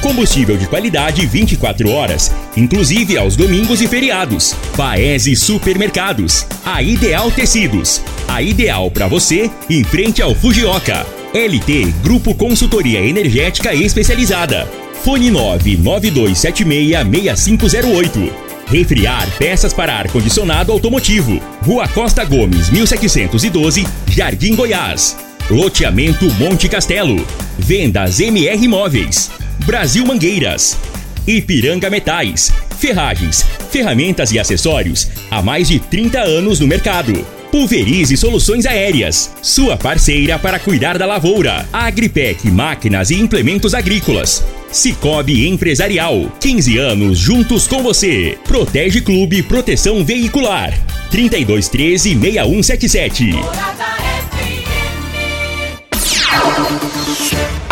Combustível de qualidade 24 horas, inclusive aos domingos e feriados. Paese Supermercados. A Ideal Tecidos. A ideal para você em frente ao Fujioka. LT Grupo Consultoria Energética Especializada. Fone 992766508. Refriar peças para ar-condicionado automotivo. Rua Costa Gomes, 1712, Jardim Goiás. Loteamento Monte Castelo. Vendas MR Imóveis. Brasil Mangueiras. Ipiranga Metais. Ferragens, ferramentas e acessórios há mais de 30 anos no mercado. Pulverize Soluções Aéreas, sua parceira para cuidar da lavoura. Agripec Máquinas e Implementos Agrícolas. Cicobi Empresarial, 15 anos juntos com você. Protege Clube Proteção Veicular. 3213 6177.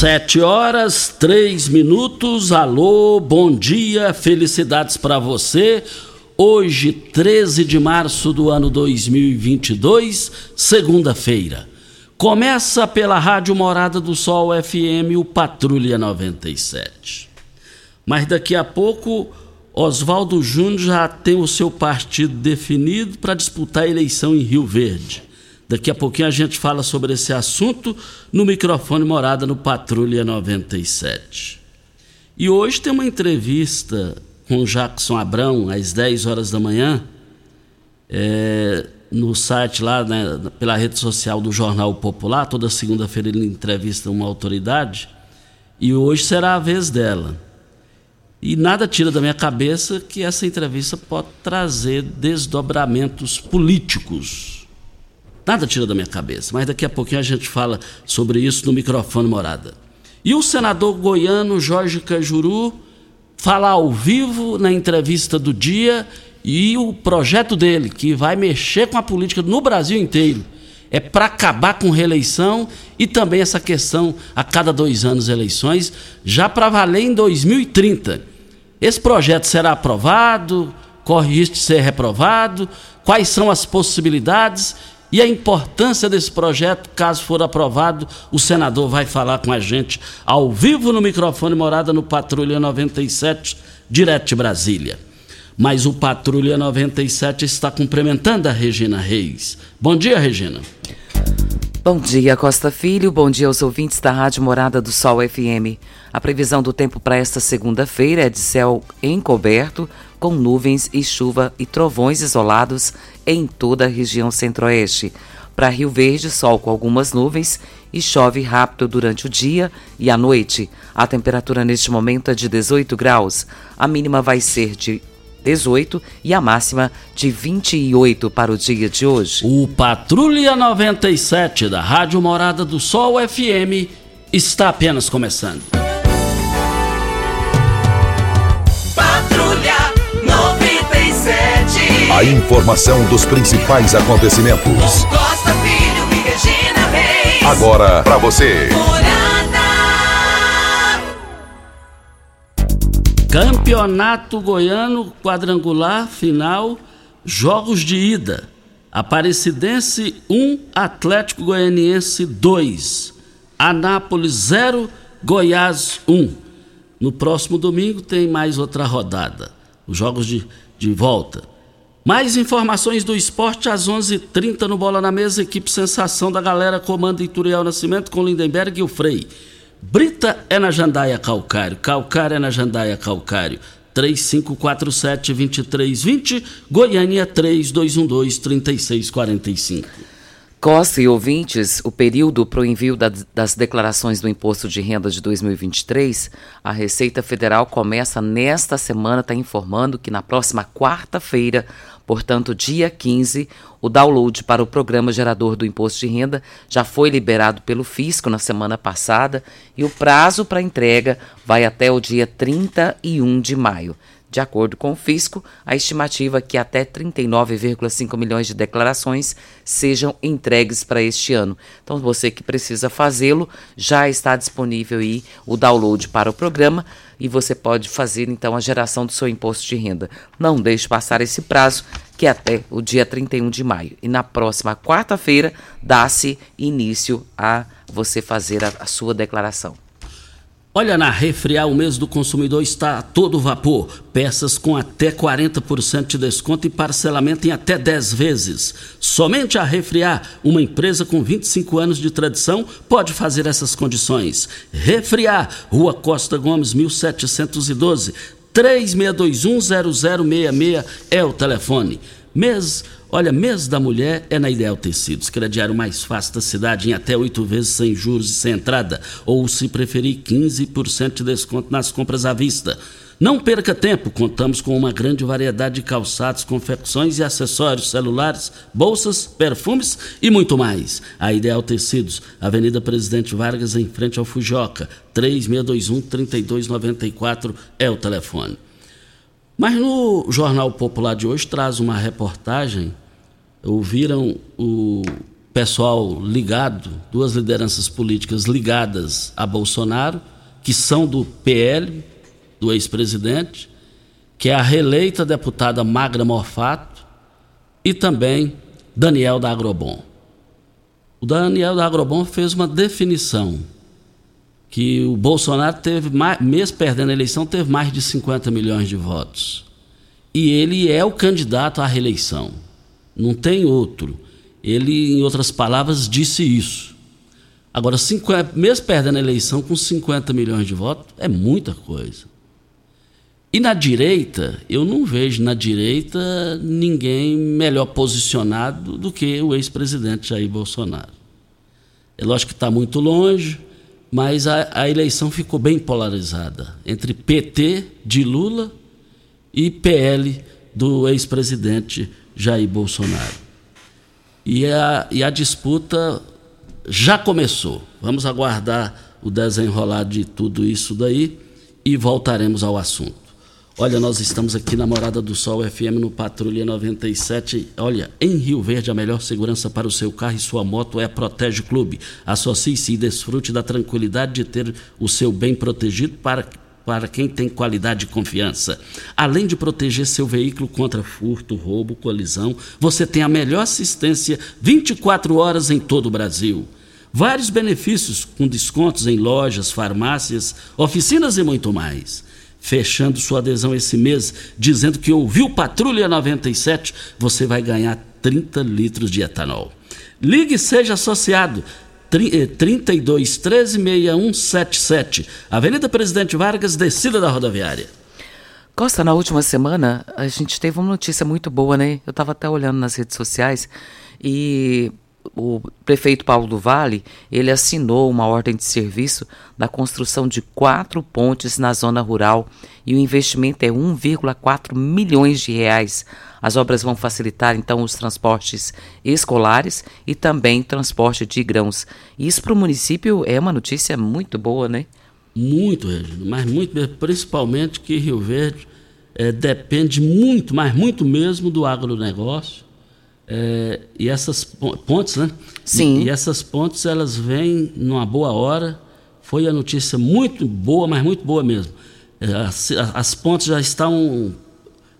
Sete horas, três minutos. Alô, bom dia, felicidades para você. Hoje, 13 de março do ano 2022, segunda-feira. Começa pela Rádio Morada do Sol FM, o Patrulha 97. Mas daqui a pouco, Oswaldo Júnior já tem o seu partido definido para disputar a eleição em Rio Verde. Daqui a pouquinho a gente fala sobre esse assunto no microfone Morada no Patrulha 97. E hoje tem uma entrevista com Jackson Abrão às 10 horas da manhã, é, no site lá, né, pela rede social do Jornal Popular. Toda segunda-feira ele entrevista uma autoridade e hoje será a vez dela. E nada tira da minha cabeça que essa entrevista pode trazer desdobramentos políticos Nada tira da minha cabeça, mas daqui a pouquinho a gente fala sobre isso no microfone morada. E o senador goiano Jorge Cajuru fala ao vivo na entrevista do dia e o projeto dele, que vai mexer com a política no Brasil inteiro, é para acabar com reeleição e também essa questão a cada dois anos eleições, já para valer em 2030. Esse projeto será aprovado? Corre risco de ser reprovado? Quais são as possibilidades? E a importância desse projeto, caso for aprovado, o senador vai falar com a gente ao vivo no microfone Morada no Patrulha 97, direto de Brasília. Mas o Patrulha 97 está cumprimentando a Regina Reis. Bom dia, Regina. Bom dia, Costa Filho. Bom dia aos ouvintes da Rádio Morada do Sol FM. A previsão do tempo para esta segunda-feira é de céu encoberto, com nuvens e chuva e trovões isolados em toda a região centro-oeste. Para Rio Verde, sol com algumas nuvens e chove rápido durante o dia e a noite. A temperatura neste momento é de 18 graus. A mínima vai ser de 18 e a máxima de 28 para o dia de hoje. O Patrulha 97 da Rádio Morada do Sol FM está apenas começando. A informação dos principais acontecimentos. Costa Filho e Regina Reis. Agora para você. Campeonato Goiano Quadrangular Final, Jogos de Ida. Aparecidense 1, Atlético Goianiense 2. Anápolis 0, Goiás 1. No próximo domingo tem mais outra rodada. Os jogos de, de volta. Mais informações do esporte às 11:30 h 30 no Bola na Mesa. Equipe Sensação da Galera comanda Ituriel Nascimento com Lindenberg e o Frei. Brita é na Jandaia Calcário, Calcário é na Jandaia Calcário. 3547-2320, Goiânia 3212-3645. Costa e ouvintes, o período para o envio da, das declarações do Imposto de Renda de 2023, a Receita Federal começa nesta semana, está informando que na próxima quarta-feira, portanto, dia 15, o download para o Programa Gerador do Imposto de Renda já foi liberado pelo Fisco na semana passada e o prazo para entrega vai até o dia 31 de maio. De acordo com o fisco, a estimativa é que até 39,5 milhões de declarações sejam entregues para este ano. Então, você que precisa fazê-lo, já está disponível aí o download para o programa e você pode fazer então a geração do seu imposto de renda. Não deixe passar esse prazo, que é até o dia 31 de maio. E na próxima quarta-feira dá-se início a você fazer a, a sua declaração. Olha, na Refriar, o mês do consumidor está a todo vapor. Peças com até 40% de desconto e parcelamento em até 10 vezes. Somente a Refriar, uma empresa com 25 anos de tradição, pode fazer essas condições. Refriar, Rua Costa Gomes, 1712. 36210066 é o telefone. Mês Olha, mês da mulher é na Ideal Tecidos, crediário mais fácil da cidade em até oito vezes sem juros e sem entrada, ou se preferir 15% de desconto nas compras à vista. Não perca tempo, contamos com uma grande variedade de calçados, confecções e acessórios, celulares, bolsas, perfumes e muito mais. A Ideal Tecidos, Avenida Presidente Vargas, em frente ao Fujoca, 3621-3294 é o telefone. Mas no Jornal Popular de hoje traz uma reportagem. Ouviram o pessoal ligado, duas lideranças políticas ligadas a Bolsonaro, que são do PL, do ex-presidente, que é a reeleita deputada Magra Morfato e também Daniel da Agrobon. O Daniel da Agrobon fez uma definição que o Bolsonaro teve, mesmo perdendo a eleição, teve mais de 50 milhões de votos. E ele é o candidato à reeleição. Não tem outro. Ele, em outras palavras, disse isso. Agora, 50, mesmo perdendo a eleição com 50 milhões de votos, é muita coisa. E na direita, eu não vejo na direita ninguém melhor posicionado do que o ex-presidente Jair Bolsonaro. É lógico que está muito longe, mas a, a eleição ficou bem polarizada entre PT de Lula e PL do ex-presidente Jair Bolsonaro. E a, e a disputa já começou. Vamos aguardar o desenrolar de tudo isso daí e voltaremos ao assunto. Olha, nós estamos aqui na Morada do Sol FM no Patrulha 97. Olha, em Rio Verde, a melhor segurança para o seu carro e sua moto é a Protege Clube. Associe-se e desfrute da tranquilidade de ter o seu bem protegido para para quem tem qualidade e confiança. Além de proteger seu veículo contra furto, roubo, colisão, você tem a melhor assistência 24 horas em todo o Brasil. Vários benefícios com descontos em lojas, farmácias, oficinas e muito mais fechando sua adesão esse mês, dizendo que ouviu Patrulha 97, você vai ganhar 30 litros de etanol. Ligue e seja associado. 32 13 6177, Avenida Presidente Vargas, descida da rodoviária. Costa, na última semana a gente teve uma notícia muito boa, né? Eu estava até olhando nas redes sociais e o prefeito Paulo do Vale, ele assinou uma ordem de serviço da construção de quatro pontes na zona rural e o investimento é 1,4 milhões de reais. As obras vão facilitar então os transportes escolares e também transporte de grãos. Isso para o município é uma notícia muito boa, né? Muito, Regina, mas muito, principalmente que Rio Verde é, depende muito, mas muito mesmo do agronegócio é, e essas pontes, né? Sim. E, e, essas pontes, elas vêm numa boa hora. Foi a notícia muito boa, mas muito boa mesmo. É, as, as pontes já estão.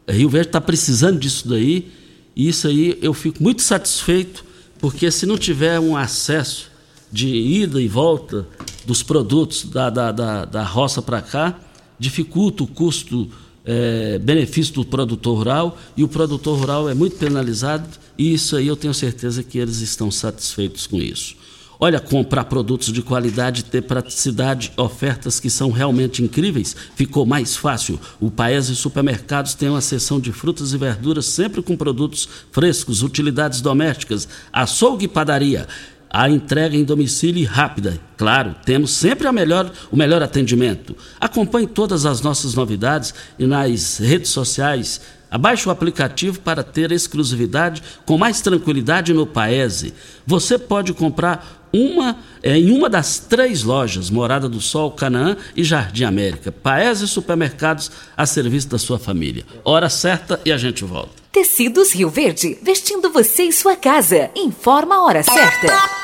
Rio Verde está precisando disso daí. E isso aí eu fico muito satisfeito, porque se não tiver um acesso de ida e volta dos produtos da, da, da, da roça para cá, dificulta o custo é, benefício do produtor rural e o produtor rural é muito penalizado e isso aí eu tenho certeza que eles estão satisfeitos com isso. Olha, comprar produtos de qualidade, ter praticidade, ofertas que são realmente incríveis, ficou mais fácil. O Paese Supermercados tem uma seção de frutas e verduras sempre com produtos frescos, utilidades domésticas, açougue e padaria a entrega em domicílio rápida. Claro, temos sempre melhor, o melhor atendimento. Acompanhe todas as nossas novidades e nas redes sociais. Abaixe o aplicativo para ter exclusividade com mais tranquilidade no Paese. Você pode comprar uma, é, em uma das três lojas, Morada do Sol, Canaã e Jardim América. Paese Supermercados a serviço da sua família. Hora certa e a gente volta. Tecidos Rio Verde, vestindo você e sua casa. Informa a hora certa.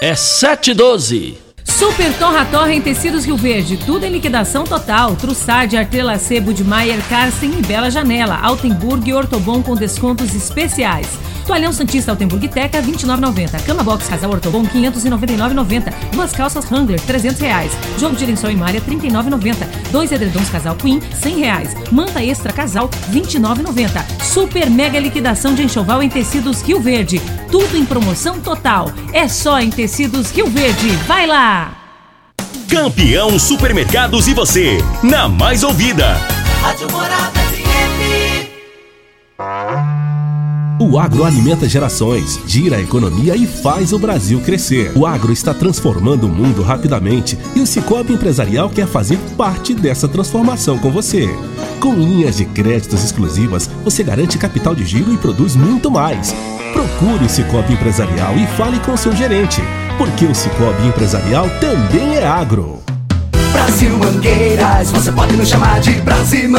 É 7h12. Super Torra Torra em Tecidos Rio Verde, tudo em liquidação total. Trussard, Artelacê, Budmeier, Carsten e Bela Janela. Altenburg e Ortobon com descontos especiais. Toalhão Santista Altenburg Teca, 29,90. Cama Box Casal Ortobon, 599,90. Duas calças Wrangler, 300 reais. Jogo de lençol e malha, 39,90. Dois edredons Casal Queen, 100 reais. Manta Extra Casal, 29,90. Super mega liquidação de enxoval em tecidos Rio Verde. Tudo em promoção total. É só em tecidos Rio Verde. Vai lá! Campeão Supermercados e você, na mais ouvida. Rádio Morada FM. O agro alimenta gerações, gira a economia e faz o Brasil crescer. O agro está transformando o mundo rapidamente e o Cicobi Empresarial quer fazer parte dessa transformação com você. Com linhas de créditos exclusivas, você garante capital de giro e produz muito mais. Procure o Cicobi Empresarial e fale com seu gerente, porque o Cicobi Empresarial também é agro. Brasil Mangueiras, você pode nos chamar de Brasimã.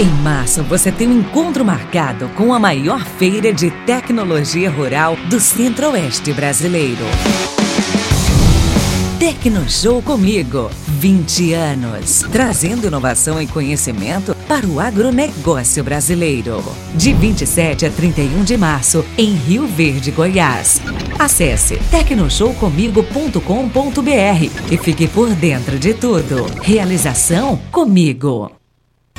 Em março, você tem um encontro marcado com a maior feira de tecnologia rural do Centro-Oeste brasileiro. Tecnoshow comigo, 20 anos, trazendo inovação e conhecimento para o agronegócio brasileiro. De 27 a 31 de março, em Rio Verde, Goiás. Acesse tecnoshowcomigo.com.br e fique por dentro de tudo. Realização comigo.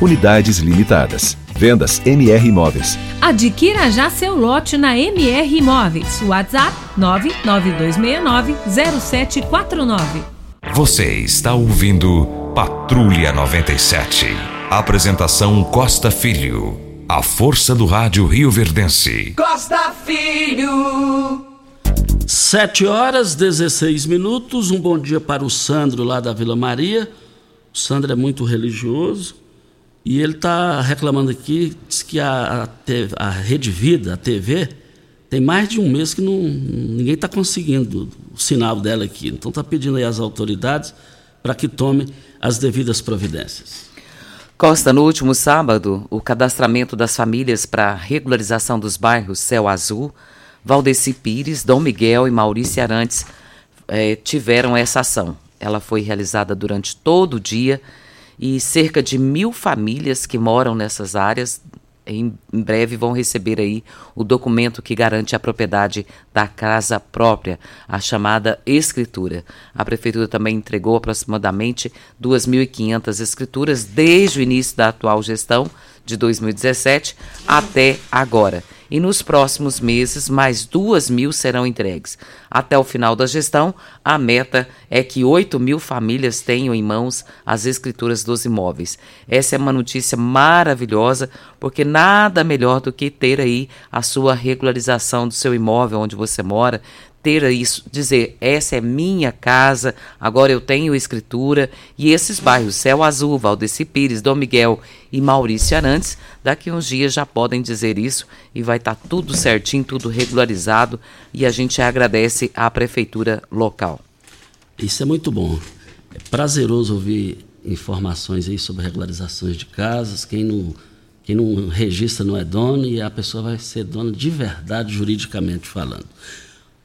Unidades limitadas. Vendas MR Imóveis. Adquira já seu lote na MR Imóveis. WhatsApp 992690749. Você está ouvindo Patrulha 97. Apresentação Costa Filho. A força do rádio Rio Verdense. Costa Filho. 7 horas 16 minutos. Um bom dia para o Sandro lá da Vila Maria. O Sandro é muito religioso e ele está reclamando aqui, diz que a, a, te- a Rede Vida, a TV, tem mais de um mês que não, ninguém está conseguindo o sinal dela aqui. Então está pedindo aí às autoridades para que tomem as devidas providências. Costa, no último sábado, o cadastramento das famílias para regularização dos bairros Céu Azul, Valdeci Pires, Dom Miguel e Maurício Arantes eh, tiveram essa ação. Ela foi realizada durante todo o dia e cerca de mil famílias que moram nessas áreas em breve vão receber aí o documento que garante a propriedade da casa própria, a chamada escritura. A prefeitura também entregou aproximadamente 2.500 escrituras desde o início da atual gestão de 2017 até agora e nos próximos meses mais duas mil serão entregues. Até o final da gestão, a meta é que 8 mil famílias tenham em mãos as escrituras dos imóveis. Essa é uma notícia maravilhosa, porque nada melhor do que ter aí a sua regularização do seu imóvel onde você mora, ter isso, dizer, essa é minha casa, agora eu tenho escritura, e esses bairros, Céu Azul, Valdeci Pires, Dom Miguel e Maurício Arantes, daqui uns dias já podem dizer isso e vai estar tá tudo certinho, tudo regularizado, e a gente agradece à prefeitura local. Isso é muito bom. É prazeroso ouvir informações aí sobre regularizações de casas, quem não quem não registra não é dono e a pessoa vai ser dona de verdade juridicamente falando.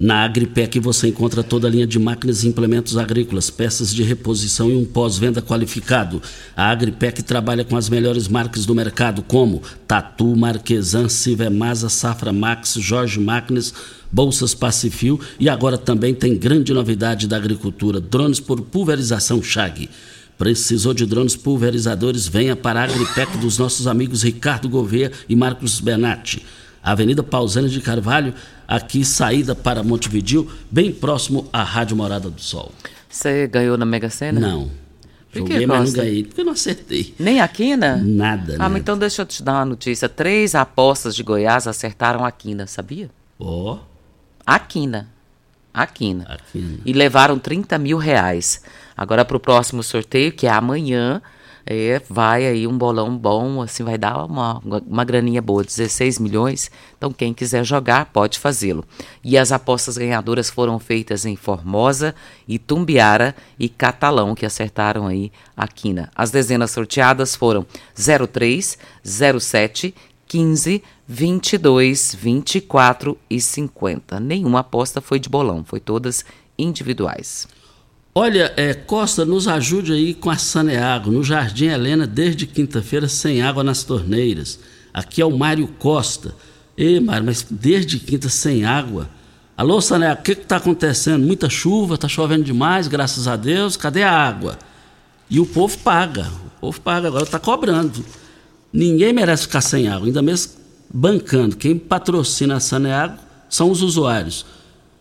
Na Agripec você encontra toda a linha de máquinas e implementos agrícolas, peças de reposição e um pós-venda qualificado. A Agripec trabalha com as melhores marcas do mercado, como Tatu, Marquesan, Sivemasa, Safra Max, Jorge Máquinas, Bolsas Pacifil e agora também tem grande novidade da agricultura, drones por pulverização Chag. Precisou de drones pulverizadores? Venha para a Agripec dos nossos amigos Ricardo Gouveia e Marcos Benatti. Avenida Pausânia de Carvalho, aqui saída para Montevidil, bem próximo à Rádio Morada do Sol. Você ganhou na Mega Sena? Não. Por Joguei, mas não ganhei, porque eu não acertei. Nem a quina? Nada. Ah, nada. então deixa eu te dar uma notícia. Três apostas de Goiás acertaram a quina, sabia? Ó. Oh. A quina. A quina. A quina. E levaram 30 mil reais. Agora para o próximo sorteio, que é amanhã, é, vai aí um bolão bom, assim, vai dar uma, uma graninha boa, 16 milhões. Então, quem quiser jogar, pode fazê-lo. E as apostas ganhadoras foram feitas em Formosa, Itumbiara e Catalão, que acertaram aí a quina. As dezenas sorteadas foram 03, 07, 15, 22, 24 e 50. Nenhuma aposta foi de bolão, foi todas individuais. Olha, é, Costa, nos ajude aí com a Saneago, no Jardim Helena, desde quinta-feira, sem água nas torneiras. Aqui é o Mário Costa. Ei, Mário, mas desde quinta sem água. Alô, Saneago, o que está acontecendo? Muita chuva, está chovendo demais, graças a Deus, cadê a água? E o povo paga, o povo paga, agora está cobrando. Ninguém merece ficar sem água, ainda mesmo bancando. Quem patrocina a Saneago são os usuários.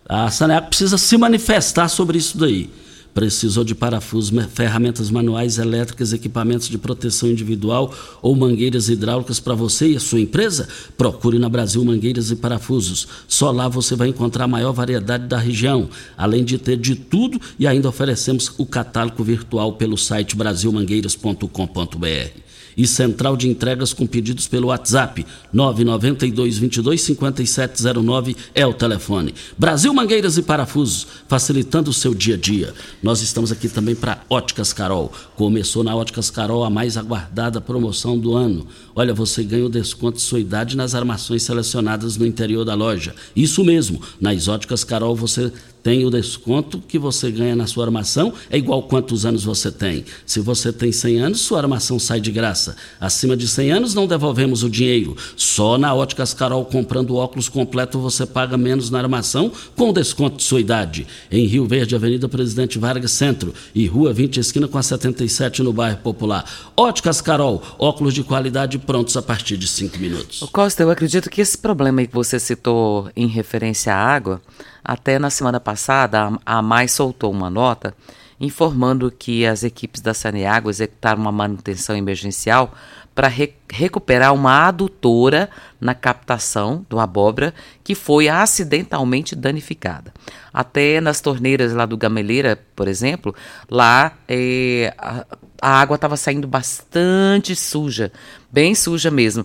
A Saneago precisa se manifestar sobre isso daí. Precisou de parafusos, ferramentas manuais, elétricas, equipamentos de proteção individual ou mangueiras hidráulicas para você e a sua empresa? Procure na Brasil Mangueiras e Parafusos. Só lá você vai encontrar a maior variedade da região, além de ter de tudo e ainda oferecemos o catálogo virtual pelo site brasilmangueiras.com.br e central de entregas com pedidos pelo WhatsApp 992 22 5709 é o telefone. Brasil Mangueiras e Parafusos, facilitando o seu dia a dia. Nós estamos aqui também para Óticas Carol. Começou na Óticas Carol a mais aguardada promoção do ano. Olha, você ganha o desconto de sua idade nas armações selecionadas no interior da loja. Isso mesmo, nas Óticas Carol você tem o desconto que você ganha na sua armação, é igual quantos anos você tem. Se você tem 100 anos, sua armação sai de graça. Acima de 100 anos, não devolvemos o dinheiro. Só na Óticas Carol, comprando óculos completo, você paga menos na armação com desconto de sua idade. Em Rio Verde, Avenida Presidente Vargas Centro e Rua 20, esquina com a 77, no bairro Popular. Óticas Carol, óculos de qualidade prontos a partir de 5 minutos. Costa, eu acredito que esse problema que você citou em referência à água até na semana passada, a Mais soltou uma nota informando que as equipes da Saneago executaram uma manutenção emergencial para re recuperar uma adutora na captação do abóbora que foi acidentalmente danificada. Até nas torneiras lá do Gameleira, por exemplo, lá é, a, a água estava saindo bastante suja, bem suja mesmo.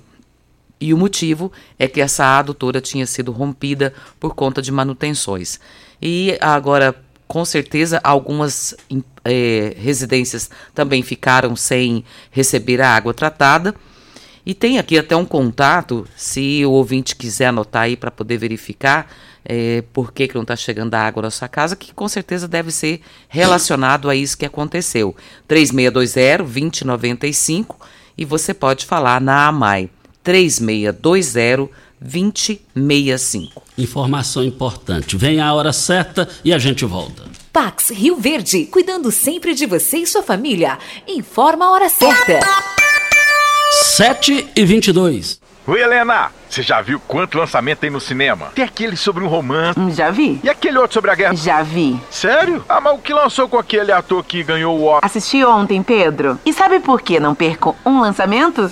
E o motivo é que essa adutora tinha sido rompida por conta de manutenções. E agora, com certeza algumas é, residências também ficaram sem receber a água tratada. E tem aqui até um contato, se o ouvinte quiser anotar aí para poder verificar é, por que, que não está chegando a água na sua casa, que com certeza deve ser relacionado a isso que aconteceu. 3620-2095 e você pode falar na AMAI. 3620-2065. Informação importante. Vem a hora certa e a gente volta. Pax Rio Verde, cuidando sempre de você e sua família. Informa a hora certa. 7 e 22. Oi, Helena! Você já viu quanto lançamento tem no cinema? Tem aquele sobre um romance. Já vi. E aquele outro sobre a guerra? Já vi. Sério? Ah, mas o que lançou com aquele ator que ganhou o Oscar? Assisti ontem, Pedro. E sabe por que não perco um lançamento?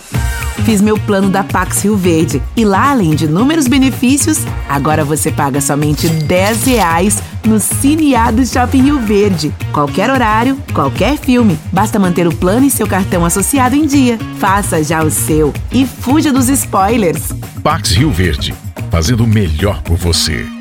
Fiz meu plano da Pax Rio Verde. E lá, além de inúmeros benefícios, agora você paga somente 10 reais no Cineado Shopping Rio Verde. Qualquer horário, qualquer filme. Basta manter o plano e seu cartão associado em dia. Faça já o seu e fuja dos spoilers. Pax Rio Verde, fazendo o melhor por você.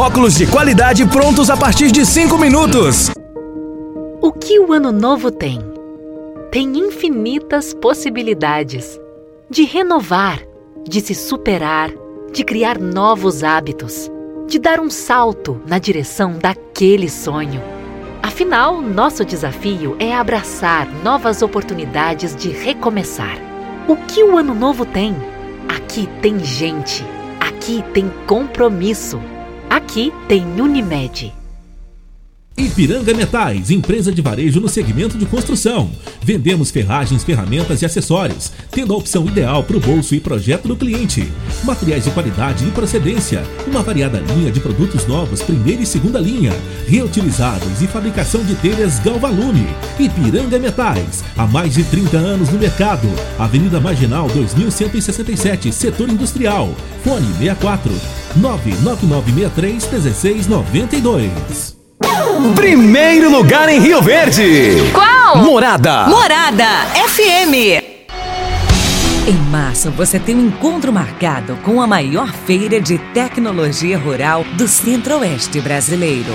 óculos de qualidade prontos a partir de 5 minutos. O que o ano novo tem? Tem infinitas possibilidades de renovar, de se superar, de criar novos hábitos, de dar um salto na direção daquele sonho. Afinal, nosso desafio é abraçar novas oportunidades de recomeçar. O que o ano novo tem? Aqui tem gente, aqui tem compromisso. Aqui tem Unimed. Ipiranga Metais, empresa de varejo no segmento de construção. Vendemos ferragens, ferramentas e acessórios, tendo a opção ideal para o bolso e projeto do cliente. Materiais de qualidade e procedência, uma variada linha de produtos novos, primeira e segunda linha, reutilizáveis e fabricação de telhas Galvalume. Ipiranga Metais, há mais de 30 anos no mercado. Avenida Marginal 2167, setor industrial. Fone 64 99963 1692. Primeiro lugar em Rio Verde. Qual? Morada. Morada FM. Em março, você tem um encontro marcado com a maior feira de tecnologia rural do Centro-Oeste brasileiro.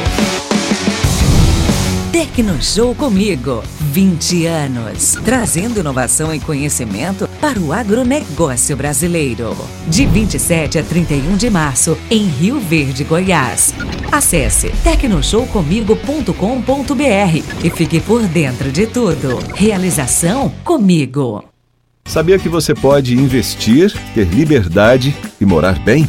Tecnoshow comigo, 20 anos, trazendo inovação e conhecimento para o agronegócio brasileiro. De 27 a 31 de março, em Rio Verde, Goiás. Acesse tecnoshowcomigo.com.br e fique por dentro de tudo. Realização comigo. Sabia que você pode investir, ter liberdade e morar bem?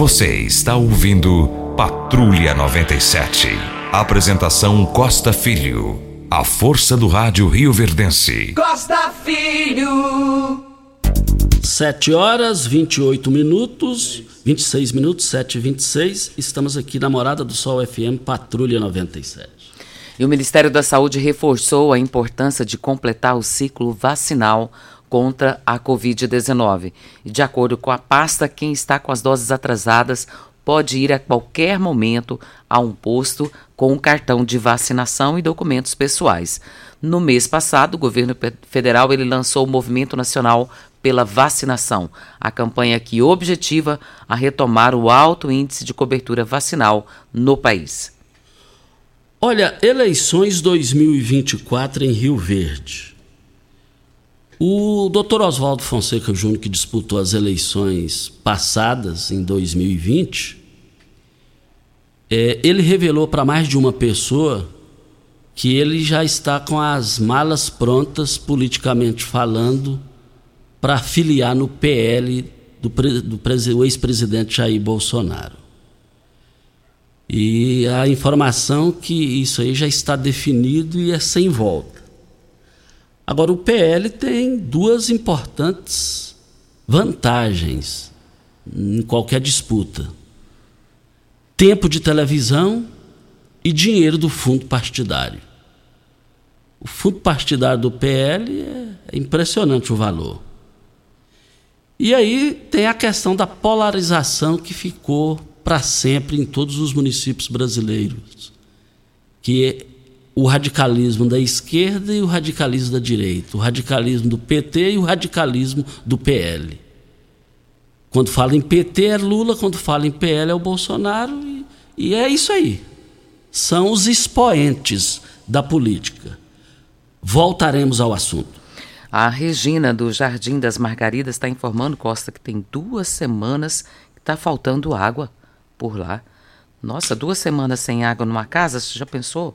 Você está ouvindo Patrulha 97. Apresentação Costa Filho. A força do rádio Rio Verdense. Costa Filho. 7 horas 28 minutos, 26 minutos, 7 e 26. Estamos aqui na Morada do Sol FM Patrulha 97. E o Ministério da Saúde reforçou a importância de completar o ciclo vacinal contra a Covid-19. E de acordo com a pasta, quem está com as doses atrasadas pode ir a qualquer momento a um posto com um cartão de vacinação e documentos pessoais. No mês passado, o governo federal ele lançou o Movimento Nacional pela Vacinação, a campanha que objetiva a retomar o alto índice de cobertura vacinal no país. Olha, eleições 2024 em Rio Verde. O doutor Oswaldo Fonseca Júnior, que disputou as eleições passadas, em 2020, é, ele revelou para mais de uma pessoa que ele já está com as malas prontas, politicamente falando, para filiar no PL do, do ex-presidente Jair Bolsonaro. E a informação que isso aí já está definido e é sem volta. Agora, o PL tem duas importantes vantagens em qualquer disputa: tempo de televisão e dinheiro do fundo partidário. O fundo partidário do PL é, é impressionante o valor. E aí tem a questão da polarização que ficou para sempre em todos os municípios brasileiros, que é o radicalismo da esquerda e o radicalismo da direita, o radicalismo do PT e o radicalismo do PL. Quando fala em PT é Lula, quando fala em PL é o Bolsonaro, e, e é isso aí. São os expoentes da política. Voltaremos ao assunto. A Regina, do Jardim das Margaridas, está informando, Costa, que tem duas semanas que está faltando água por lá. Nossa, duas semanas sem água numa casa, você já pensou?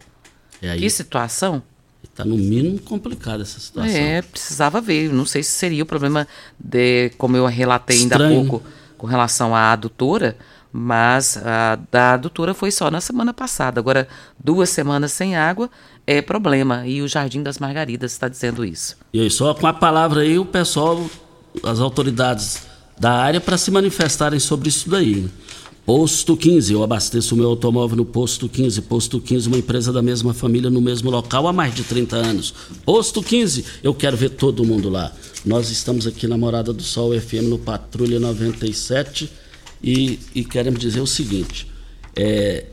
É aí, que situação? Está no mínimo complicada essa situação. É, precisava ver. Não sei se seria o problema de, como eu relatei Estranho. ainda há pouco, com relação à adutora, mas a da adutora foi só na semana passada. Agora, duas semanas sem água é problema. E o Jardim das Margaridas está dizendo isso. E aí, só com a palavra aí, o pessoal, as autoridades da área, para se manifestarem sobre isso daí. Posto 15, eu abasteço o meu automóvel no Posto 15. Posto 15, uma empresa da mesma família no mesmo local há mais de 30 anos. Posto 15, eu quero ver todo mundo lá. Nós estamos aqui na Morada do Sol FM no Patrulha 97 e, e queremos dizer o seguinte: é,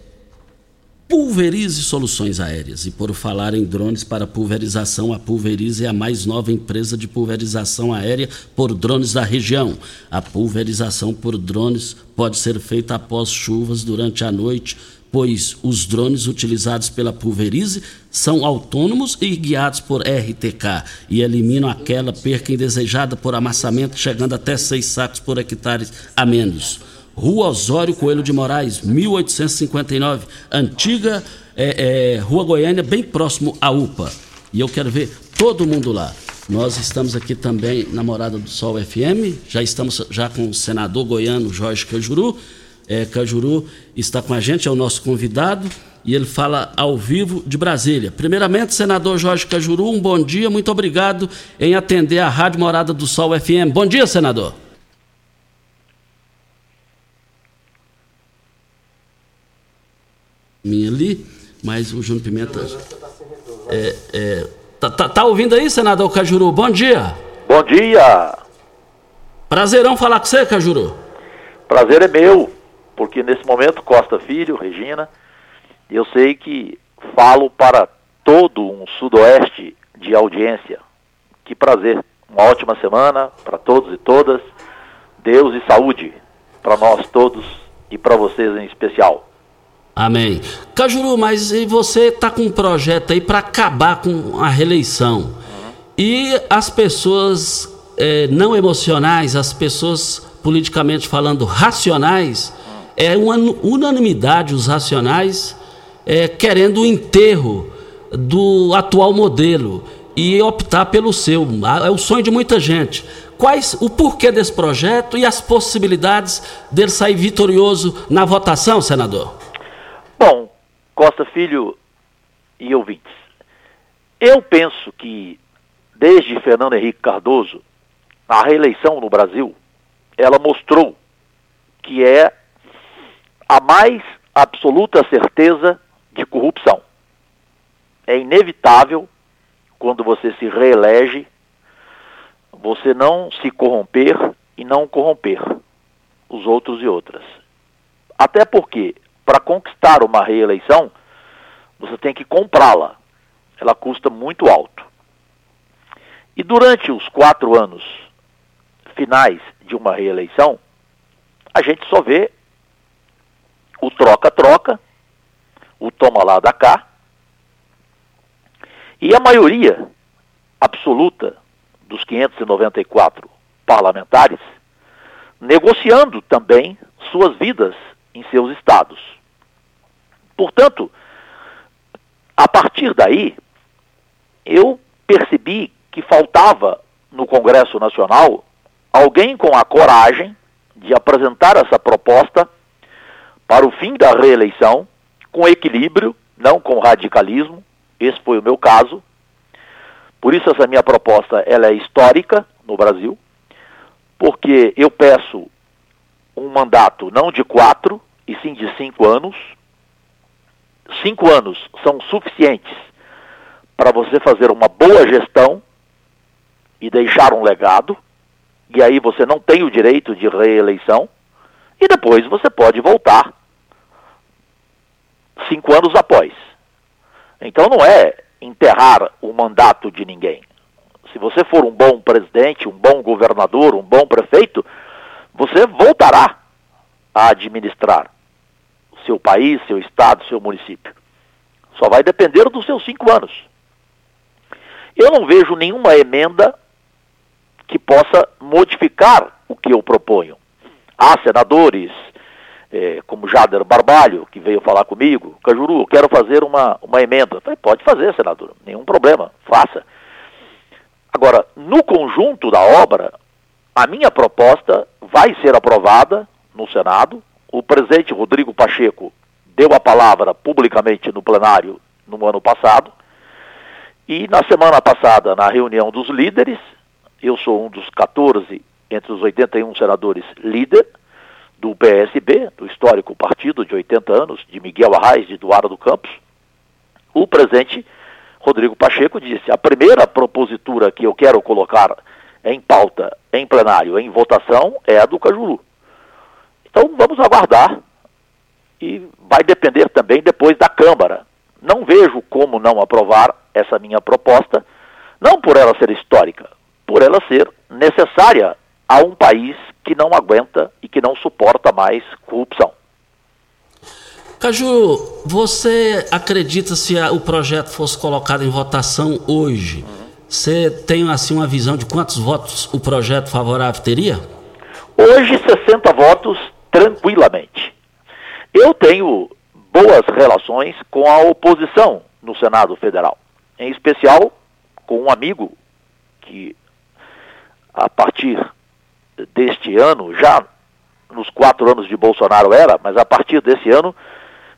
Pulverize Soluções Aéreas. E por falar em drones para pulverização, a Pulverize é a mais nova empresa de pulverização aérea por drones da região. A pulverização por drones pode ser feita após chuvas durante a noite, pois os drones utilizados pela Pulverize são autônomos e guiados por RTK e eliminam aquela perca indesejada por amassamento, chegando até seis sacos por hectare a menos. Rua Osório Coelho de Moraes, 1859, antiga é, é, Rua Goiânia, bem próximo à UPA. E eu quero ver todo mundo lá. Nós estamos aqui também na Morada do Sol FM, já estamos já com o senador goiano Jorge Cajuru. É, Cajuru está com a gente, é o nosso convidado, e ele fala ao vivo de Brasília. Primeiramente, senador Jorge Cajuru, um bom dia, muito obrigado em atender a Rádio Morada do Sol FM. Bom dia, senador. Minha ali, mas o Júnior Pimenta. É, é, tá, tá, tá, ouvindo aí, senador Cajuru? Bom dia. Bom dia. Prazerão falar com você, Cajuru. Prazer é meu, porque nesse momento, Costa Filho, Regina, eu sei que falo para todo um sudoeste de audiência. Que prazer. Uma ótima semana para todos e todas. Deus e saúde para nós todos e para vocês em especial. Amém. Cajuru, mas você está com um projeto aí para acabar com a reeleição. E as pessoas é, não emocionais, as pessoas politicamente falando racionais, é uma unanimidade os racionais é, querendo o enterro do atual modelo e optar pelo seu. É o sonho de muita gente. Quais o porquê desse projeto e as possibilidades dele sair vitorioso na votação, senador? Costa Filho e ouvintes, eu penso que desde Fernando Henrique Cardoso, a reeleição no Brasil, ela mostrou que é a mais absoluta certeza de corrupção. É inevitável, quando você se reelege, você não se corromper e não corromper os outros e outras Até porque, para conquistar uma reeleição, você tem que comprá-la. Ela custa muito alto. E durante os quatro anos finais de uma reeleição, a gente só vê o troca-troca, o toma lá da cá, e a maioria absoluta dos 594 parlamentares negociando também suas vidas em seus estados. Portanto, a partir daí, eu percebi que faltava no Congresso Nacional alguém com a coragem de apresentar essa proposta para o fim da reeleição, com equilíbrio, não com radicalismo. Esse foi o meu caso. Por isso essa minha proposta ela é histórica no Brasil, porque eu peço um mandato não de quatro, e sim de cinco anos. Cinco anos são suficientes para você fazer uma boa gestão e deixar um legado, e aí você não tem o direito de reeleição, e depois você pode voltar cinco anos após. Então não é enterrar o mandato de ninguém. Se você for um bom presidente, um bom governador, um bom prefeito, você voltará a administrar o seu país, seu estado, seu município. Só vai depender dos seus cinco anos. Eu não vejo nenhuma emenda que possa modificar o que eu proponho. Há senadores, é, como Jader Barbalho, que veio falar comigo, Cajuru, quero fazer uma, uma emenda. Falei, pode fazer, senador, nenhum problema, faça. Agora, no conjunto da obra, a minha proposta vai ser aprovada no Senado. O presidente Rodrigo Pacheco deu a palavra publicamente no plenário no ano passado. E na semana passada, na reunião dos líderes, eu sou um dos 14 entre os 81 senadores líder, do PSB, do histórico partido de 80 anos, de Miguel Arraes de Eduardo Campos, o presidente Rodrigo Pacheco disse: a primeira propositura que eu quero colocar em pauta, em plenário, em votação, é a do Cajuru. Então vamos aguardar e vai depender também depois da Câmara. Não vejo como não aprovar essa minha proposta, não por ela ser histórica, por ela ser necessária a um país que não aguenta e que não suporta mais corrupção. Caju, você acredita se o projeto fosse colocado em votação hoje? Você tem assim uma visão de quantos votos o projeto favorável teria? Hoje 60 votos tranquilamente. Eu tenho boas relações com a oposição no Senado Federal, em especial com um amigo que a partir deste ano, já nos quatro anos de Bolsonaro era, mas a partir desse ano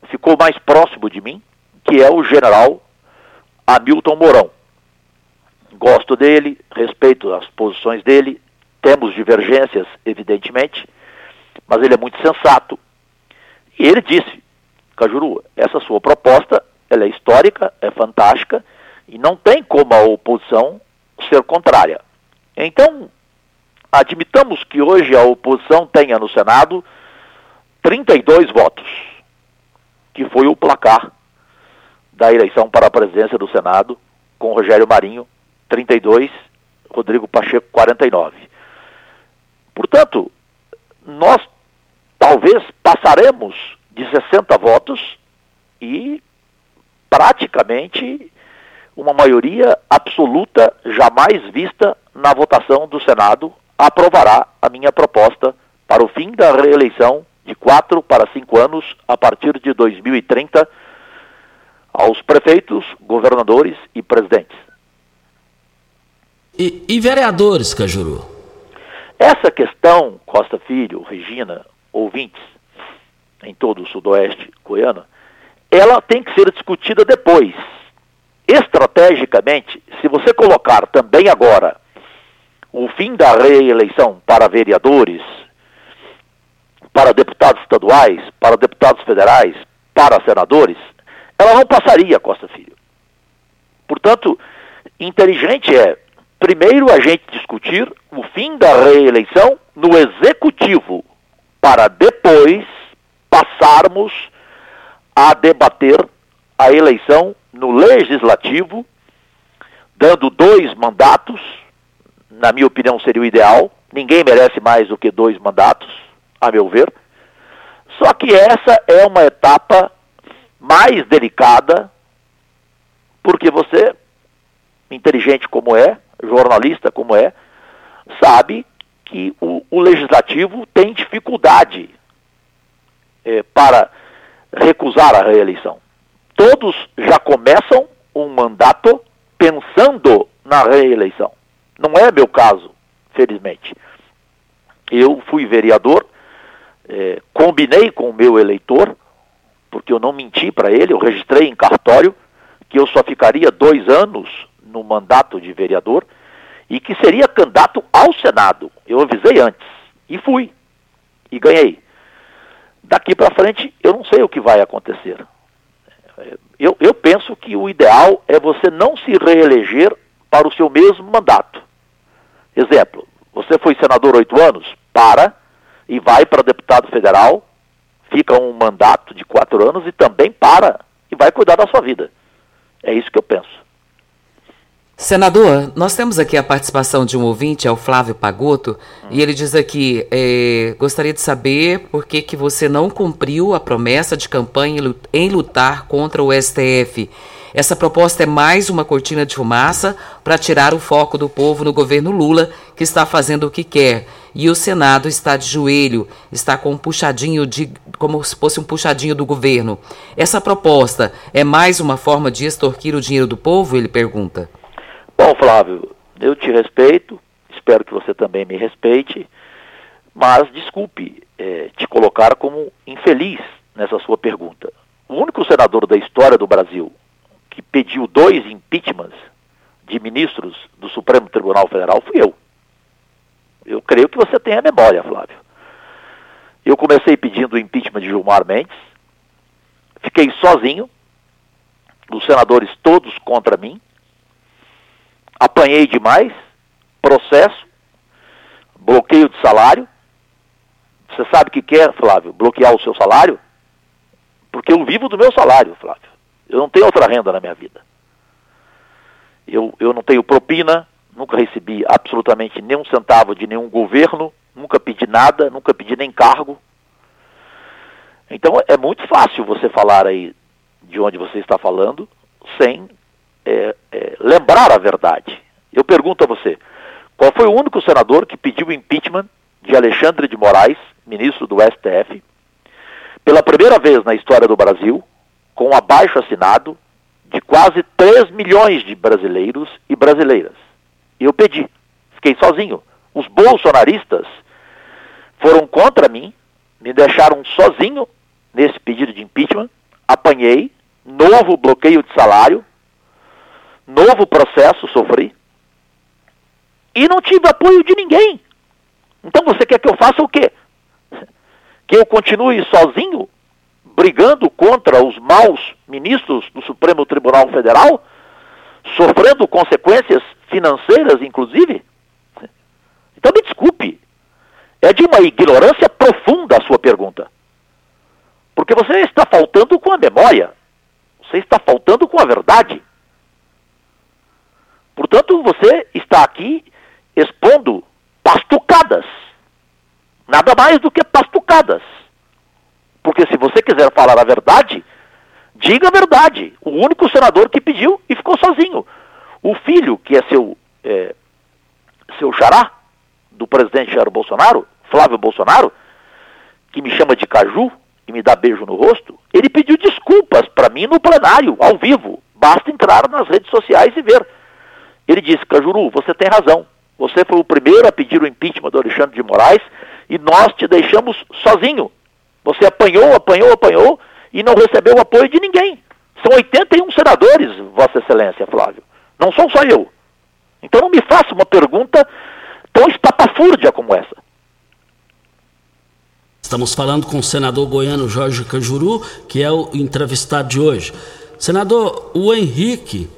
ficou mais próximo de mim, que é o general Hamilton Mourão. Gosto dele, respeito as posições dele, temos divergências, evidentemente, mas ele é muito sensato. E ele disse, Cajuru, essa sua proposta, ela é histórica, é fantástica, e não tem como a oposição ser contrária. Então, admitamos que hoje a oposição tenha no Senado 32 votos, que foi o placar da eleição para a presidência do Senado, com Rogério Marinho, 32, Rodrigo Pacheco, 49. Portanto, nós talvez passaremos de 60 votos e praticamente uma maioria absoluta jamais vista na votação do Senado aprovará a minha proposta para o fim da reeleição de quatro para cinco anos a partir de 2030 aos prefeitos, governadores e presidentes. E, e vereadores, Cajuru? Essa questão, Costa Filho, Regina, ouvintes, em todo o sudoeste goiano, ela tem que ser discutida depois. Estrategicamente, se você colocar também agora o fim da reeleição para vereadores, para deputados estaduais, para deputados federais, para senadores, ela não passaria, Costa Filho. Portanto, inteligente é, primeiro, a gente discutir o fim da reeleição no executivo, para depois começarmos a debater a eleição no legislativo, dando dois mandatos, na minha opinião seria o ideal. Ninguém merece mais do que dois mandatos, a meu ver. Só que essa é uma etapa mais delicada, porque você, inteligente como é, jornalista como é, sabe que o, o legislativo tem dificuldade é, para recusar a reeleição. Todos já começam um mandato pensando na reeleição. Não é meu caso, felizmente. Eu fui vereador, é, combinei com o meu eleitor, porque eu não menti para ele, eu registrei em cartório que eu só ficaria dois anos no mandato de vereador e que seria candidato ao Senado. Eu avisei antes e fui e ganhei. Daqui para frente eu não sei o que vai acontecer. Eu, eu penso que o ideal é você não se reeleger para o seu mesmo mandato. Exemplo, você foi senador oito anos, para e vai para deputado federal, fica um mandato de quatro anos e também para e vai cuidar da sua vida. É isso que eu penso. Senador, nós temos aqui a participação de um ouvinte, é o Flávio Pagoto, e ele diz aqui: é, gostaria de saber por que, que você não cumpriu a promessa de campanha em lutar contra o STF. Essa proposta é mais uma cortina de fumaça para tirar o foco do povo no governo Lula, que está fazendo o que quer. E o Senado está de joelho, está com um puxadinho de. como se fosse um puxadinho do governo. Essa proposta é mais uma forma de extorquir o dinheiro do povo? Ele pergunta. Bom, Flávio, eu te respeito, espero que você também me respeite, mas desculpe é, te colocar como infeliz nessa sua pergunta. O único senador da história do Brasil que pediu dois impeachments de ministros do Supremo Tribunal Federal fui eu. Eu creio que você tem a memória, Flávio. Eu comecei pedindo o impeachment de Gilmar Mendes, fiquei sozinho, os senadores todos contra mim, apanhei demais, processo, bloqueio de salário. Você sabe o que quer, Flávio? Bloquear o seu salário? Porque eu vivo do meu salário, Flávio. Eu não tenho outra renda na minha vida. Eu, eu não tenho propina, nunca recebi absolutamente nenhum centavo de nenhum governo, nunca pedi nada, nunca pedi nem cargo. Então é muito fácil você falar aí de onde você está falando sem é, é, lembrar a verdade. Eu pergunto a você, qual foi o único senador que pediu o impeachment de Alexandre de Moraes, ministro do STF, pela primeira vez na história do Brasil, com um abaixo assinado de quase 3 milhões de brasileiros e brasileiras. Eu pedi, fiquei sozinho. Os bolsonaristas foram contra mim, me deixaram sozinho nesse pedido de impeachment, apanhei, novo bloqueio de salário, novo processo sofri e não tive apoio de ninguém. Então você quer que eu faça o quê? Que eu continue sozinho brigando contra os maus ministros do Supremo Tribunal Federal, sofrendo consequências financeiras, inclusive? Então me desculpe, é de uma ignorância profunda a sua pergunta. Porque você está faltando com a memória, você está faltando com a verdade. Portanto, você está aqui expondo pastucadas. Nada mais do que pastucadas. Porque se você quiser falar a verdade, diga a verdade. O único senador que pediu e ficou sozinho. O filho, que é seu, é, seu xará, do presidente Jair Bolsonaro, Flávio Bolsonaro, que me chama de caju e me dá beijo no rosto, ele pediu desculpas para mim no plenário, ao vivo. Basta entrar nas redes sociais e ver. Ele disse, Cajuru, você tem razão. Você foi o primeiro a pedir o impeachment do Alexandre de Moraes e nós te deixamos sozinho. Você apanhou, apanhou, apanhou e não recebeu o apoio de ninguém. São 81 senadores, Vossa Excelência, Flávio. Não sou só eu. Então não me faça uma pergunta tão estapafúrdia como essa. Estamos falando com o senador goiano Jorge Cajuru, que é o entrevistado de hoje. Senador, o Henrique,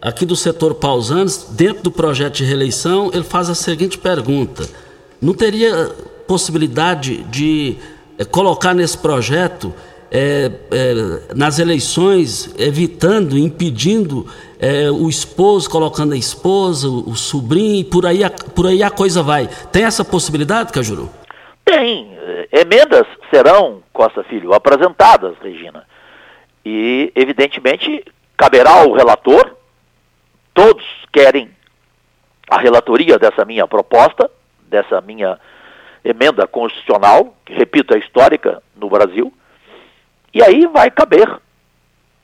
aqui do setor Pausanes, dentro do projeto de reeleição, ele faz a seguinte pergunta: não teria possibilidade de é, colocar nesse projeto é, é, nas eleições, evitando, impedindo é, o esposo, colocando a esposa, o, o sobrinho, por aí, a, por aí a coisa vai. Tem essa possibilidade, Cajuru? Tem. Emendas serão, Costa Filho, apresentadas, Regina. E, evidentemente, caberá ao relator, todos querem a relatoria dessa minha proposta, dessa minha emenda constitucional, que, repito, é histórica no Brasil, e aí vai caber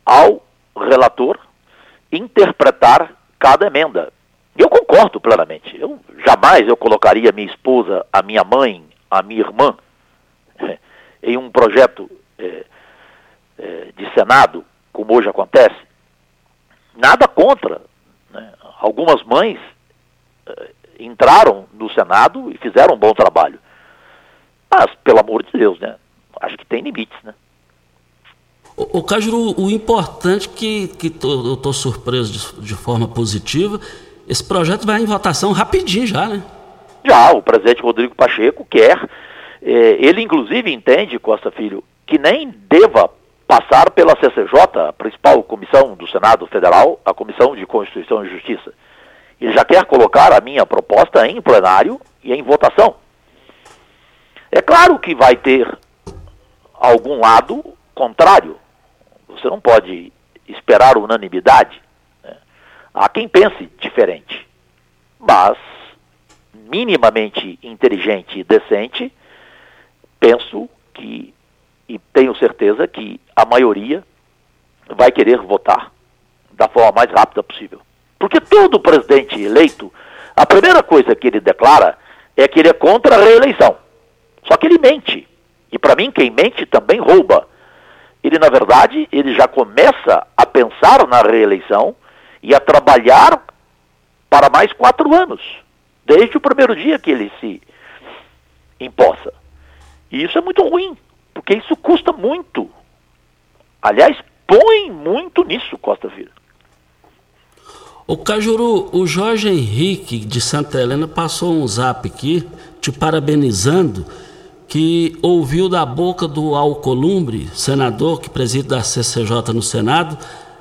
ao relator interpretar cada emenda. Eu concordo plenamente. Eu jamais eu colocaria minha esposa, a minha mãe, a minha irmã em um projeto é, é, de Senado, como hoje acontece. Nada contra. Né? Algumas mães é, entraram no Senado e fizeram um bom trabalho. Mas, pelo amor de Deus, né? Acho que tem limites, né? O, o Cajuru, o importante que, que tô, eu estou surpreso de, de, forma positiva, esse projeto vai em votação rapidinho já, né? Já, o presidente Rodrigo Pacheco quer, é, ele inclusive entende, Costa Filho, que nem deva passar pela CCJ, a principal comissão do Senado Federal, a Comissão de Constituição e Justiça. Ele já quer colocar a minha proposta em plenário e em votação. É claro que vai ter algum lado contrário. Você não pode esperar unanimidade. Né? Há quem pense diferente. Mas, minimamente inteligente e decente, penso que, e tenho certeza que a maioria vai querer votar da forma mais rápida possível. Porque todo presidente eleito, a primeira coisa que ele declara é que ele é contra a reeleição. Só que ele mente. E para mim, quem mente também rouba ele na verdade, ele já começa a pensar na reeleição e a trabalhar para mais quatro anos, desde o primeiro dia que ele se impossa. E isso é muito ruim, porque isso custa muito. Aliás, põe muito nisso, Costa Filho. O Cajuru, o Jorge Henrique de Santa Helena passou um zap aqui, te parabenizando que ouviu da boca do Alcolumbre, senador que preside da CCJ no Senado,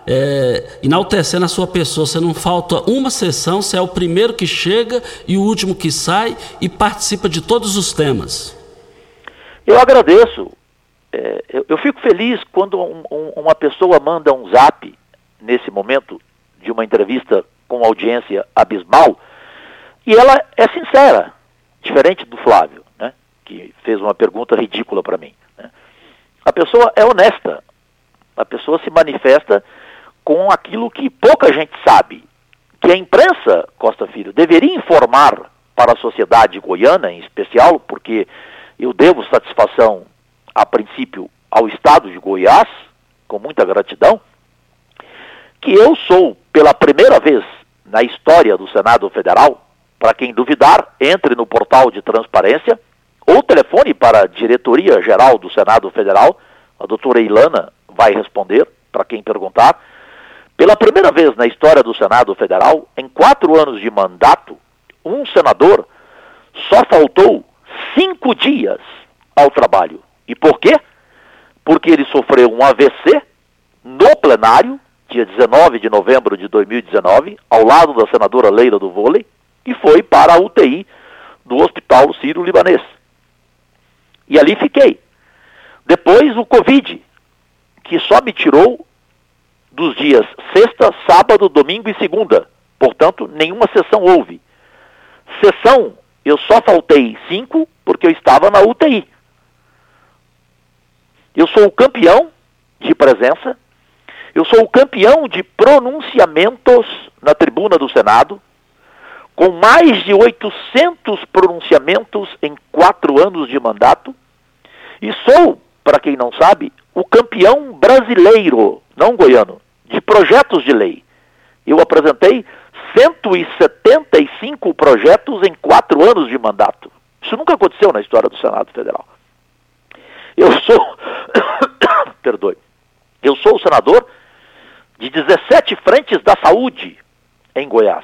é, enaltecendo a sua pessoa. Você não falta uma sessão, você é o primeiro que chega e o último que sai e participa de todos os temas. Eu agradeço. É, eu, eu, fico feliz quando um, um, uma pessoa manda um zap nesse momento de uma entrevista com audiência abismal e ela é sincera, diferente do Flávio que fez uma pergunta ridícula para mim. Né? A pessoa é honesta, a pessoa se manifesta com aquilo que pouca gente sabe, que a imprensa, Costa Filho, deveria informar para a sociedade goiana em especial, porque eu devo satisfação, a princípio, ao Estado de Goiás, com muita gratidão, que eu sou, pela primeira vez na história do Senado Federal, para quem duvidar, entre no portal de transparência ou telefone para a diretoria geral do Senado Federal, a doutora Ilana vai responder para quem perguntar. Pela primeira vez na história do Senado Federal, em quatro anos de mandato, um senador só faltou cinco dias ao trabalho. E por quê? Porque ele sofreu um AVC no plenário, dia 19 de novembro de 2019, ao lado da senadora Leila do Vôlei, e foi para a UTI do Hospital Sírio-Libanês. E ali fiquei. Depois o Covid, que só me tirou dos dias sexta, sábado, domingo e segunda. Portanto, nenhuma sessão houve. Sessão, eu só faltei cinco porque eu estava na UTI. Eu sou o campeão de presença, eu sou o campeão de pronunciamentos na tribuna do Senado, com mais de 800 pronunciamentos em quatro anos de mandato, e sou, para quem não sabe, o campeão brasileiro, não goiano, de projetos de lei. Eu apresentei 175 projetos em quatro anos de mandato. Isso nunca aconteceu na história do Senado Federal. Eu sou, perdoe, eu sou o senador de 17 frentes da saúde em Goiás.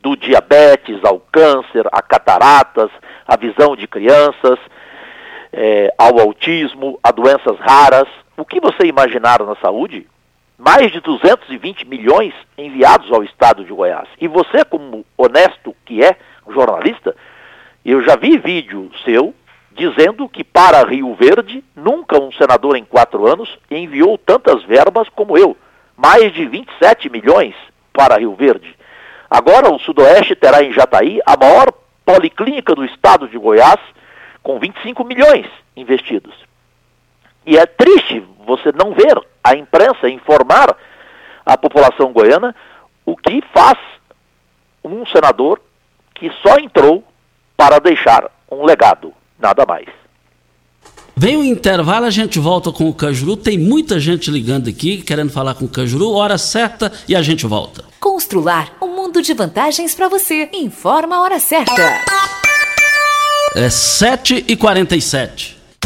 Do diabetes ao câncer, a cataratas, a visão de crianças, é, ao autismo, a doenças raras. O que você imaginar na saúde? Mais de 220 milhões enviados ao estado de Goiás. E você, como honesto que é, jornalista, eu já vi vídeo seu dizendo que para Rio Verde, nunca um senador em quatro anos enviou tantas verbas como eu. Mais de 27 milhões para Rio Verde. Agora o Sudoeste terá em Jataí a maior policlínica do estado de Goiás, com 25 milhões investidos. E é triste você não ver a imprensa informar a população goiana o que faz um senador que só entrou para deixar um legado, nada mais. Vem o intervalo, a gente volta com o Cajuru. Tem muita gente ligando aqui, querendo falar com o Cajuru. Hora certa e a gente volta. Constrular um mundo de vantagens para você. Informa a hora certa. É 7h47.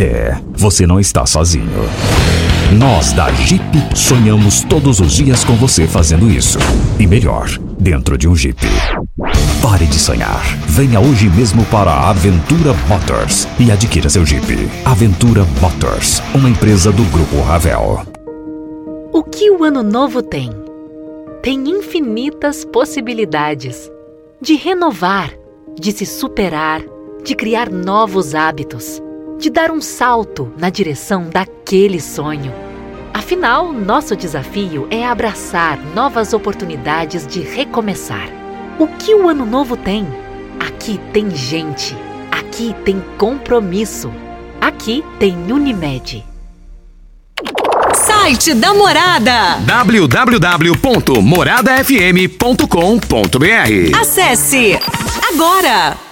É, você não está sozinho. Nós da Jeep sonhamos todos os dias com você fazendo isso. E melhor, dentro de um Jeep. Pare de sonhar. Venha hoje mesmo para a Aventura Motors e adquira seu Jeep. Aventura Motors, uma empresa do Grupo Ravel. O que o ano novo tem? Tem infinitas possibilidades de renovar, de se superar, de criar novos hábitos de dar um salto na direção daquele sonho. Afinal, nosso desafio é abraçar novas oportunidades de recomeçar. O que o ano novo tem? Aqui tem gente. Aqui tem compromisso. Aqui tem Unimed. Site da Morada www.moradafm.com.br Acesse agora!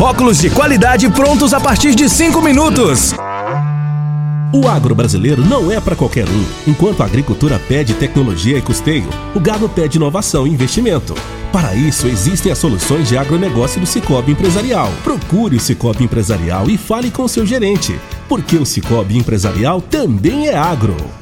óculos de qualidade prontos a partir de 5 minutos. O agro brasileiro não é para qualquer um. Enquanto a agricultura pede tecnologia e custeio, o gado pede inovação e investimento. Para isso, existem as soluções de agronegócio do Cicobi Empresarial. Procure o Cicobi Empresarial e fale com seu gerente, porque o Cicobi Empresarial também é agro.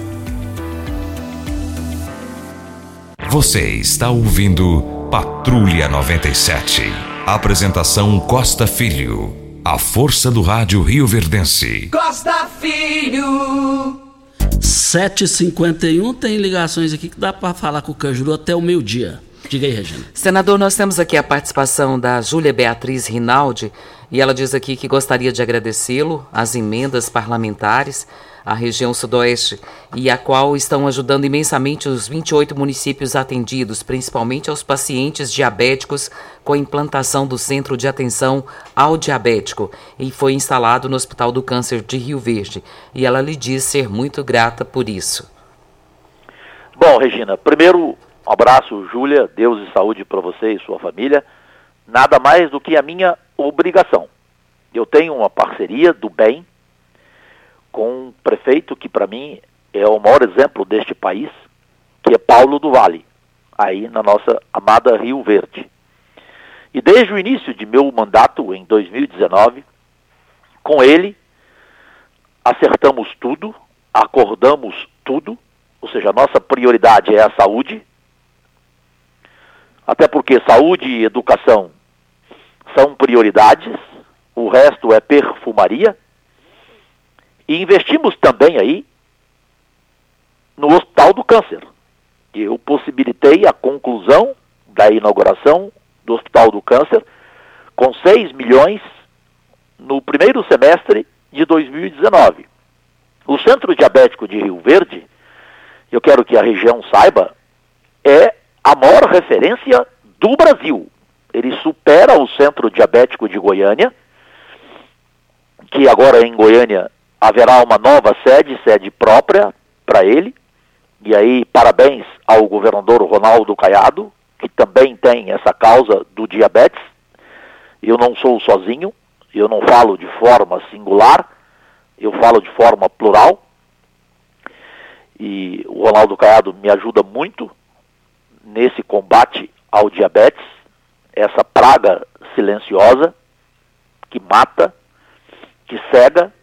Você está ouvindo Patrulha 97. Apresentação Costa Filho. A força do rádio Rio Verdense. Costa Filho. 7h51 tem ligações aqui que dá para falar com o Cajuru até o meio-dia. Diga aí, Regina. Senador, nós temos aqui a participação da Júlia Beatriz Rinaldi e ela diz aqui que gostaria de agradecê-lo as emendas parlamentares à região sudoeste e a qual estão ajudando imensamente os 28 municípios atendidos, principalmente aos pacientes diabéticos com a implantação do Centro de Atenção ao Diabético e foi instalado no Hospital do Câncer de Rio Verde. E ela lhe diz ser muito grata por isso. Bom, Regina, primeiro, um abraço, Júlia, Deus e saúde para você e sua família. Nada mais do que a minha obrigação. Eu tenho uma parceria do bem com um prefeito que, para mim, é o maior exemplo deste país, que é Paulo do Vale, aí na nossa amada Rio Verde. E desde o início de meu mandato, em 2019, com ele, acertamos tudo, acordamos tudo, ou seja, a nossa prioridade é a saúde, até porque saúde e educação são prioridades, o resto é perfumaria. E investimos também aí no Hospital do Câncer. Eu possibilitei a conclusão da inauguração do Hospital do Câncer com 6 milhões no primeiro semestre de 2019. O Centro Diabético de Rio Verde eu quero que a região saiba, é a maior referência do Brasil. Ele supera o Centro Diabético de Goiânia, que agora em Goiânia haverá uma nova sede, sede própria para ele. E aí, parabéns ao governador Ronaldo Caiado, que também tem essa causa do diabetes. Eu não sou sozinho, eu não falo de forma singular, eu falo de forma plural e o Ronaldo Caiado me ajuda muito nesse combate ao diabetes, essa praga silenciosa que mata, que cega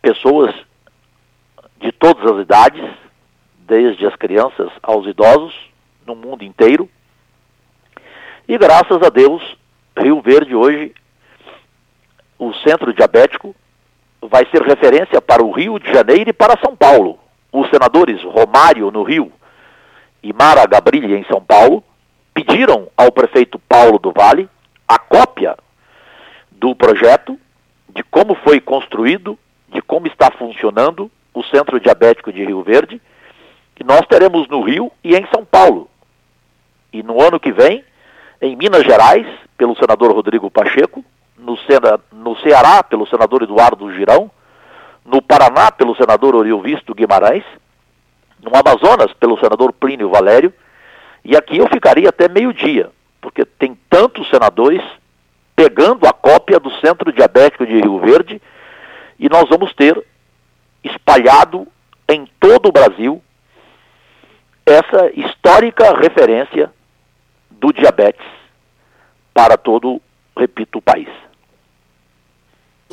pessoas de todas as idades, desde as crianças aos idosos, no mundo inteiro. E graças a Deus, Rio Verde hoje, o centro diabético vai ser referência para o Rio de Janeiro e para São Paulo. Os senadores Romário no Rio e Mara Gabrilli em São Paulo pediram ao prefeito Paulo do Vale a cópia do projeto de como foi construído, de como está funcionando o Centro Diabético de Rio Verde, que nós teremos no Rio e em São Paulo. E no ano que vem, em Minas Gerais, pelo senador Rodrigo Pacheco, no, no Ceará, pelo senador Eduardo Girão, no Paraná, pelo senador Oriovisto Guimarães, no Amazonas, pelo senador Plínio Valério, e aqui eu ficaria até meio-dia, porque tem tantos senadores pegando a cópia do Centro Diabético de Rio Verde, e nós vamos ter espalhado em todo o Brasil essa histórica referência do diabetes para todo, repito, o país.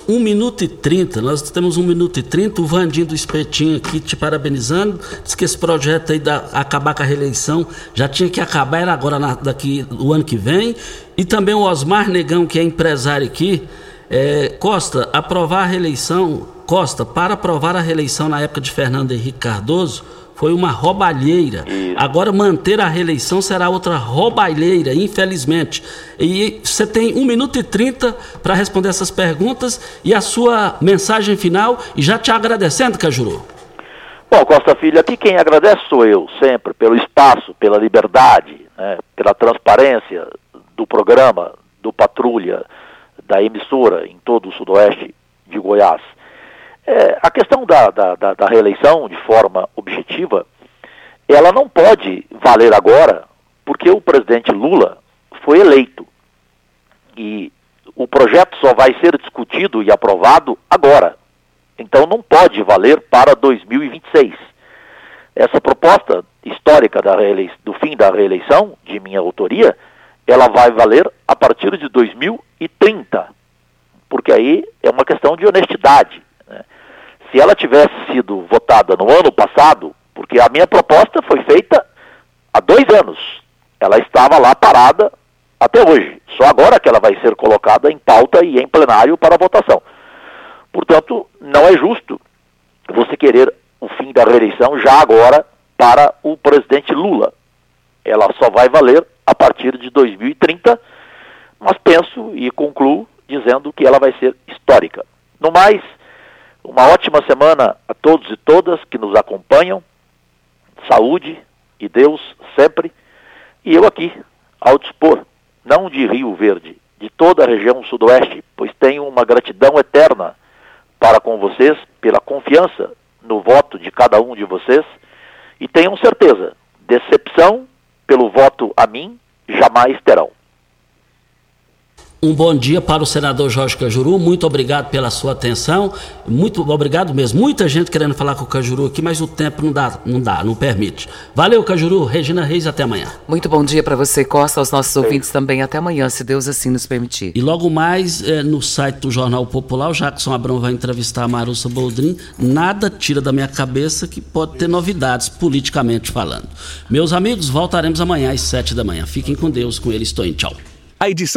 1 minuto e 30, nós temos 1 minuto e 30. O Vandinho do Espetinho aqui te parabenizando. Diz que esse projeto aí da acabar com a reeleição já tinha que acabar, era agora na, daqui o ano que vem. E também o Osmar Negão, que é empresário aqui. É, Costa, aprovar a reeleição, Costa, para aprovar a reeleição na época de Fernando Henrique Cardoso, foi uma roubalheira. Isso. Agora manter a reeleição será outra roubalheira, infelizmente. E você tem 1 minuto e 30 para responder essas perguntas e a sua mensagem final e já te agradecendo, Cajuru. Bom, Costa Filho, aqui quem agradece sou eu, sempre, pelo espaço, pela liberdade, né, pela transparência do programa, do Patrulha, da emissora em todo o sudoeste de Goiás. É, a questão da, da, da, da reeleição, de forma objetiva, ela não pode valer agora, porque o presidente Lula foi eleito. E o projeto só vai ser discutido e aprovado agora. Então não pode valer para 2026. Essa proposta histórica do fim da reeleição, de minha autoria, ela vai valer a partir de 2030. Porque aí é uma questão de honestidade se ela tivesse sido votada no ano passado, porque a minha proposta foi feita há dois anos, ela estava lá parada até hoje. Só agora que ela vai ser colocada em pauta e em plenário para votação. Portanto, não é justo você querer o fim da reeleição já agora para o presidente Lula. ela só vai valer a partir de 2030, mas penso e concluo dizendo que ela vai ser histórica. No mais, uma ótima semana a todos e todas que nos acompanham. Saúde e Deus sempre. E eu aqui, ao dispor, não de Rio Verde, de toda a região sudoeste, pois tenho uma gratidão eterna para com vocês pela confiança no voto de cada um de vocês e tenham certeza, decepção pelo voto a mim jamais terão. Um bom dia para o senador Jorge Cajuru. Muito obrigado pela sua atenção. Muito obrigado mesmo. Muita gente querendo falar com o Cajuru aqui, mas o tempo não dá, não dá, não permite. Valeu, Cajuru. Regina Reis, até amanhã. Muito bom dia para você, Costa, aos nossos ouvintes também. Até amanhã, se Deus assim nos permitir. E logo mais, é, no site do Jornal Popular, o Jackson Abrão vai entrevistar a Marussa Boldrin. Nada tira da minha cabeça que pode ter novidades politicamente falando. Meus amigos, voltaremos amanhã às sete da manhã. Fiquem com Deus, com ele estou em tchau. A edição